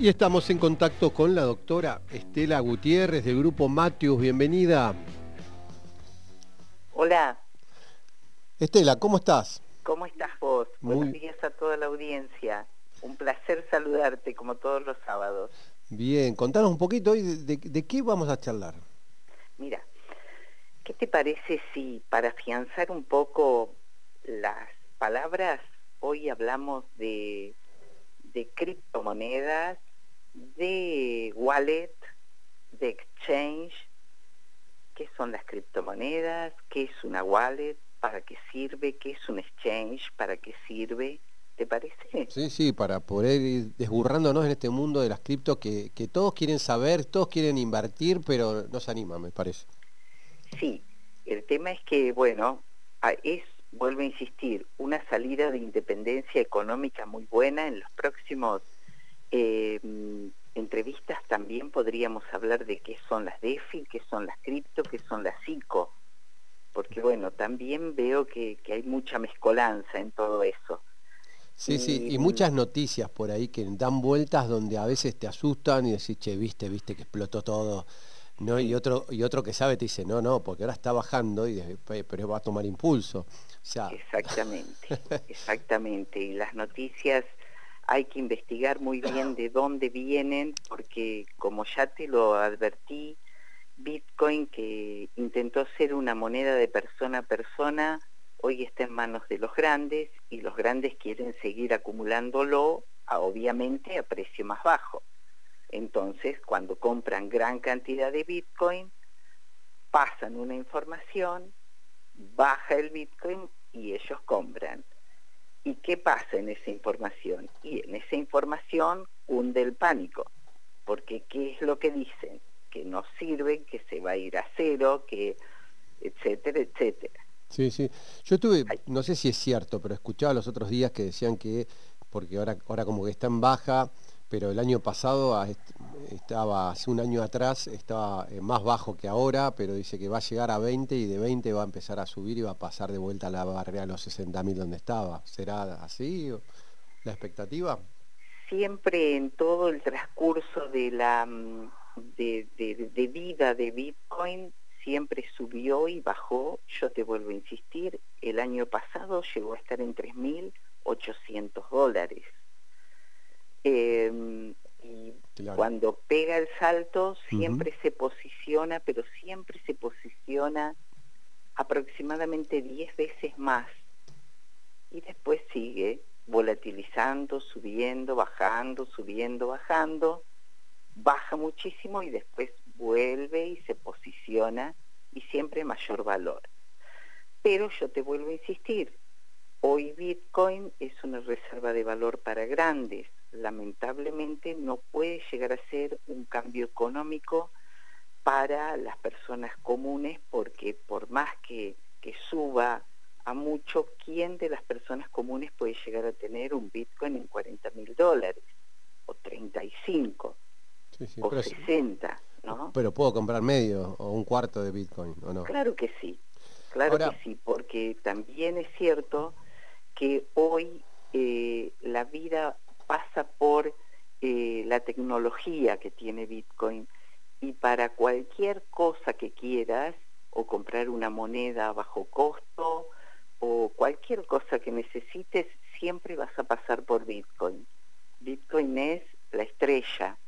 Y estamos en contacto con la doctora Estela Gutiérrez del grupo Matius. Bienvenida. Hola. Estela, ¿cómo estás? ¿Cómo estás vos? Buenos días a toda la audiencia. Un placer saludarte como todos los sábados. Bien, contanos un poquito hoy de, qué vamos a charlar. Mira, ¿qué te parece si para afianzar un poco las palabras, hoy hablamos de, de criptomonedas, de wallet, de exchange, qué son las criptomonedas, qué es una wallet, para qué sirve, qué es un exchange, para qué sirve, ¿Te parece? Sí, sí, para poder ir desburrándonos en este mundo de las criptos que, todos quieren saber, todos quieren invertir, pero no se animan, me parece. Sí, el tema es que, bueno, es, vuelvo a insistir, una salida de independencia económica muy buena. En los próximos eh, entrevistas también podríamos hablar de qué son las DeFi, qué son las cripto, qué son las ICO, porque bueno, también veo que hay mucha mezcolanza en todo eso. Sí, sí, y muchas noticias por ahí que dan vueltas donde a veces te asustan y decís, che, viste, viste que explotó todo. ¿no? Y, otro, y otro que sabe te dice, no, no, porque ahora está bajando, y pero va a tomar impulso. Exactamente, exactamente. Y las noticias hay que investigar muy bien de dónde vienen, porque como ya te lo advertí, Bitcoin, que intentó ser una moneda de persona a persona, hoy está en manos de los grandes y los grandes quieren seguir acumulándolo, obviamente a precio más bajo. Entonces, cuando compran gran cantidad de Bitcoin, pasan una información, baja el Bitcoin y ellos compran. ¿Y qué pasa en esa información? Y en esa información hunde el pánico, porque ¿qué es lo que dicen? Que no sirve, que se va a ir a cero, que etcétera, etcétera. Sí, sí. Yo estuve, no sé si es cierto, pero escuchaba los otros días que decían que, porque ahora, ahora como que está en baja, pero el año pasado estaba, hace un año atrás, estaba eh, más bajo que ahora, pero dice que va a llegar a 20 y de 20 va a empezar a subir y va a pasar de vuelta a la barrera a los 60.000 donde estaba. ¿Será así la expectativa? Siempre en todo el transcurso de la mm, de, de vida de Bitcoin siempre subió y bajó, yo te vuelvo a insistir, el año pasado llegó a estar en 3.800 dólares. Em, y cuando pega el salto siempre se posiciona, pero siempre se posiciona aproximadamente 10 veces más. Y después sigue volatilizando, subiendo, bajando, subiendo, bajando, baja muchísimo y después vuelve y se posiciona y siempre mayor valor. Pero yo te vuelvo a insistir, hoy Bitcoin es una reserva de valor para grandes. Lamentablemente no puede llegar a ser un cambio económico para las personas comunes porque por más que, que suba a mucho, ¿quién de las personas comunes puede llegar a tener un Bitcoin en 40 mil dólares? O 35, o 60. Pero puedo comprar medio o un cuarto de Bitcoin, ¿o no? Claro que sí, claro que sí, porque también es cierto que hoy eh, la vida pasa por eh, la tecnología que tiene Bitcoin y para cualquier cosa que quieras, o comprar una moneda a bajo costo, o cualquier cosa que necesites, siempre vas a pasar por Bitcoin. Bitcoin es la estrella.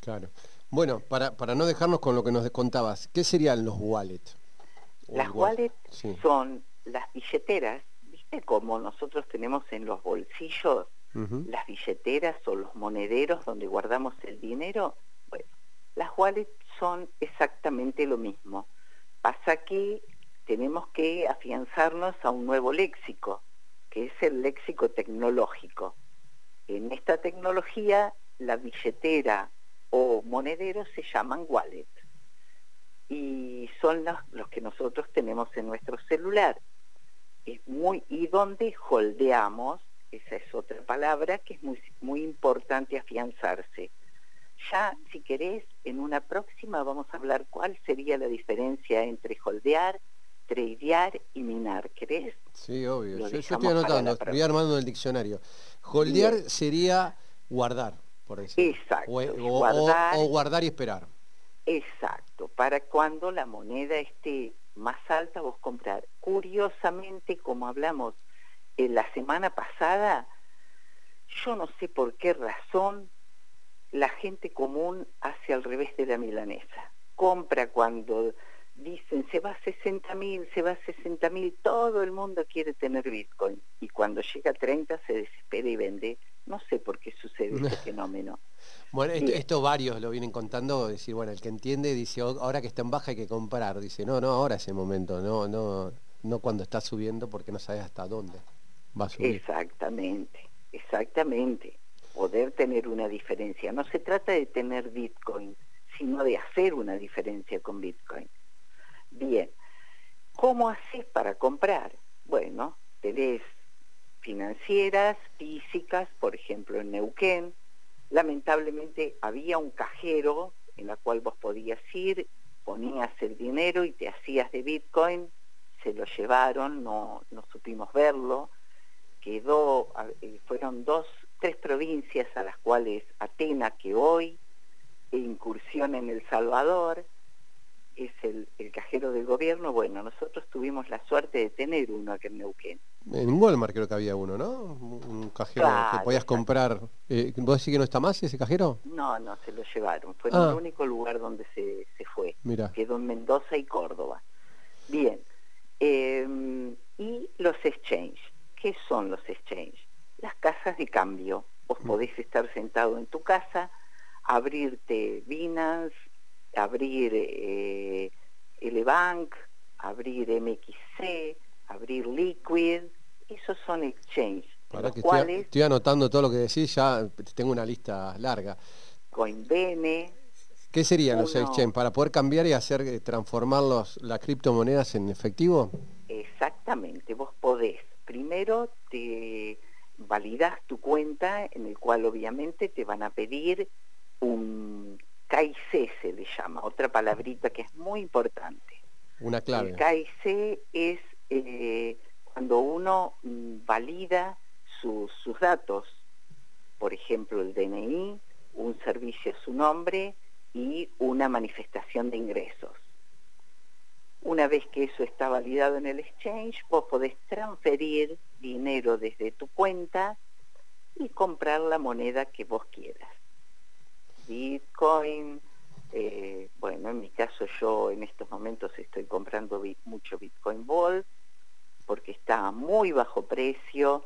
Claro. Bueno, para, para no dejarnos con lo que nos contabas, ¿qué serían los wallets? Las wallets son las billeteras, ¿viste como nosotros tenemos en los bolsillos las billeteras o los monederos donde guardamos el dinero? Bueno, las wallets son exactamente lo mismo. Pasa que tenemos que afianzarnos a un nuevo léxico, que es el léxico tecnológico. En esta tecnología, la billetera o monederos se llaman wallet. y son los, los que nosotros tenemos en nuestro celular. Es muy, y donde holdeamos, esa es otra palabra que es muy, muy importante afianzarse. Ya, si querés, en una próxima vamos a hablar cuál sería la diferencia entre holdear, tradear y minar. ¿Querés? Sí, obvio. Yo, estoy anotando, voy armando el diccionario. Holdear sería guardar, por decirlo. Exacto. o guardar y esperar. Exacto, para cuando la moneda esté más alta vos comprar. Curiosamente, como hablamos en la semana pasada, yo no sé por qué razón la gente común hace al revés de la milanesa. Compra cuando dicen se va a 60 mil, se va a 60 mil, todo el mundo quiere tener Bitcoin. Y cuando llega a 30 se desespera y vende. No sé por qué sucede ese fenómeno. Bueno, esto, varios lo vienen contando, decir, bueno, el que entiende dice, ahora que está en baja hay que comprar, dice, no, no, ahora es el momento, no, no, no cuando está subiendo porque no sabes hasta dónde Exactamente, exactamente. Poder tener una diferencia. No se trata de tener Bitcoin, sino de hacer una diferencia con Bitcoin. Bien, ¿cómo haces para comprar? Bueno, tenés financieras, físicas, por ejemplo en Neuquén, lamentablemente había un cajero en la cual vos podías ir, ponías el dinero y te hacías de Bitcoin, se lo llevaron, no, no supimos verlo, quedó, eh, fueron dos, tres provincias a las cuales Atena, que hoy, e incursión en El Salvador, es el, cajero del gobierno, bueno, nosotros tuvimos la suerte de tener uno aquí en Neuquén. En Walmart creo que había uno, ¿no? Un cajero que podías comprar. Eh, ¿Vos decís que no está más ese cajero? No, no, se lo llevaron. Fue ah. el único lugar donde se, fue. Mira. Quedó en Mendoza y Córdoba. Bien. Em, y los exchange. ¿Qué son los exchange? Las casas de cambio. Vos mm. podés estar sentado en tu casa, abrirte Binance, abrir eh, Elebank, abrir MXC, abrir Liquid, esos son exchange. estoy, anotando todo lo que decís, ya tengo una lista larga. Coinbene. ¿Qué serían los exchange? ¿Para poder cambiar y hacer eh, transformar los, las criptomonedas en efectivo? Exactamente, vos podés. Primero te validas tu cuenta en el cual obviamente te van a pedir un KIC se le llama, otra palabrita que es muy importante. Una clave. El KIC es eh, cuando uno valida sus datos, por ejemplo el DNI, un servicio a su nombre y una manifestación de ingresos. Una vez que eso está validado en el exchange, vos podés transferir dinero desde tu cuenta y comprar la moneda que vos quieras. Bitcoin, eh, bueno, en mi caso yo en estos momentos estoy comprando mucho Bitcoin Vault porque está a muy bajo precio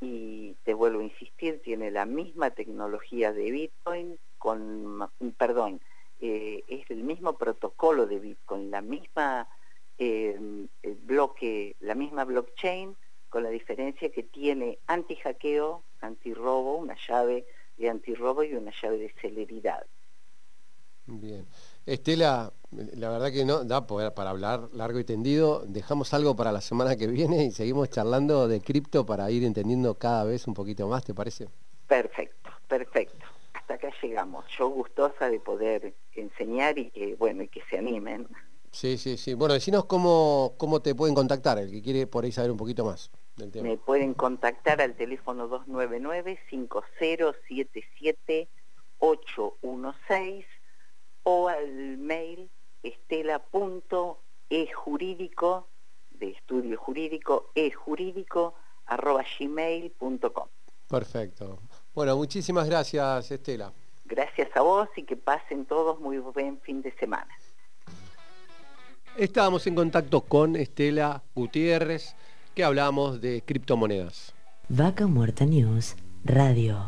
y te vuelvo a insistir, tiene la misma tecnología de Bitcoin con, perdón, mismo protocolo de Bitcoin, la misma em, bloque, la misma blockchain, con la diferencia que tiene anti-hackeo, anti-robo, una llave de antirrobo y una llave de celeridad. Bien. Estela, la verdad que no da poder para hablar largo y tendido. Dejamos algo para la semana que viene y seguimos charlando de cripto para ir entendiendo cada vez un poquito más, ¿te parece? Perfecto, perfecto. Hasta acá llegamos. Yo gustosa de poder enseñar y que, bueno, y que se animen. Sí, sí, sí. Bueno, decinos cómo, cómo te pueden contactar, el que quiere por ahí saber un poquito más. Me pueden contactar al teléfono 299-5077-816 o al mail estela.ejurídico de estudio jurídico ejurídico arroba gmail.com. Perfecto. Bueno, muchísimas gracias Estela. Gracias a vos y que pasen todos muy buen fin de semana. Estábamos en contacto con Estela Gutiérrez que hablamos de criptomonedas. Vaca Muerta News Radio.